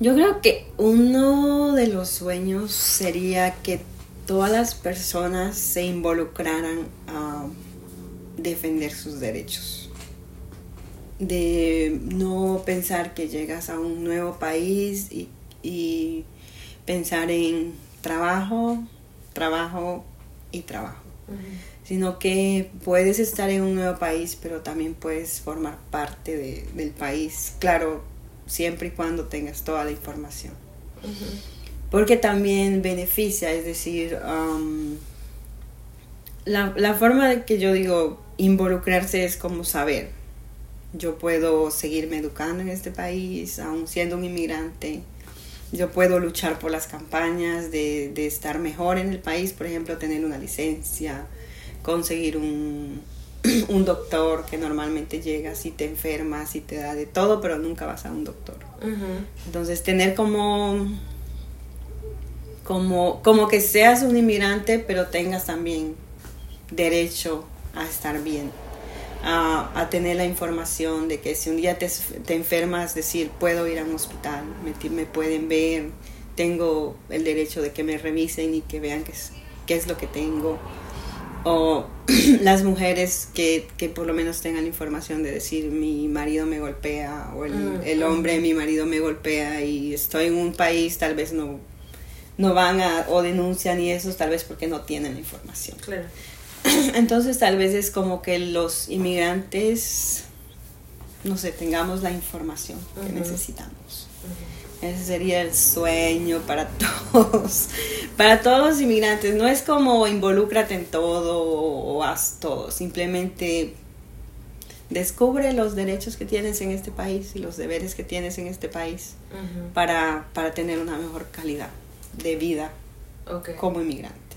Yo creo que uno de los sueños sería que todas las personas se involucraran a defender sus derechos. De no pensar que llegas a un nuevo país y, pensar en trabajo, trabajo y trabajo. Sino que puedes estar en un nuevo país, pero también puedes formar parte del país. Claro, siempre y cuando tengas toda la información. Porque también beneficia, es decir, um, la, la, forma de que yo digo involucrarse es como saber. Yo puedo seguirme educando en este país, aún siendo un inmigrante. Yo puedo luchar por las campañas de, de estar mejor en el país, por ejemplo, tener una licencia, conseguir un, un doctor que normalmente llega si te enfermas y te da de todo, pero nunca vas a un doctor. Entonces, tener como, como, como que seas un inmigrante, pero tengas también derecho a estar bien. A, tener la información de que si un día te, te, enfermas, decir, puedo ir a un hospital, me, me, pueden ver, tengo el derecho de que me revisen y que vean qué es, qué es lo que tengo o las mujeres que, que, por lo menos tengan información de decir mi marido me golpea o el, mm, el, hombre mi marido me golpea y estoy en un país tal vez no no van a o denuncian y eso tal vez porque no tienen la información claro. entonces tal vez es como que los inmigrantes no sé tengamos la información que necesitamos. Ese sería el sueño para todos, para todos los inmigrantes. No es como involúcrate en todo o haz todo, simplemente descubre los derechos que tienes en este país y los deberes que tienes en este país para, para tener una mejor calidad de vida como inmigrante.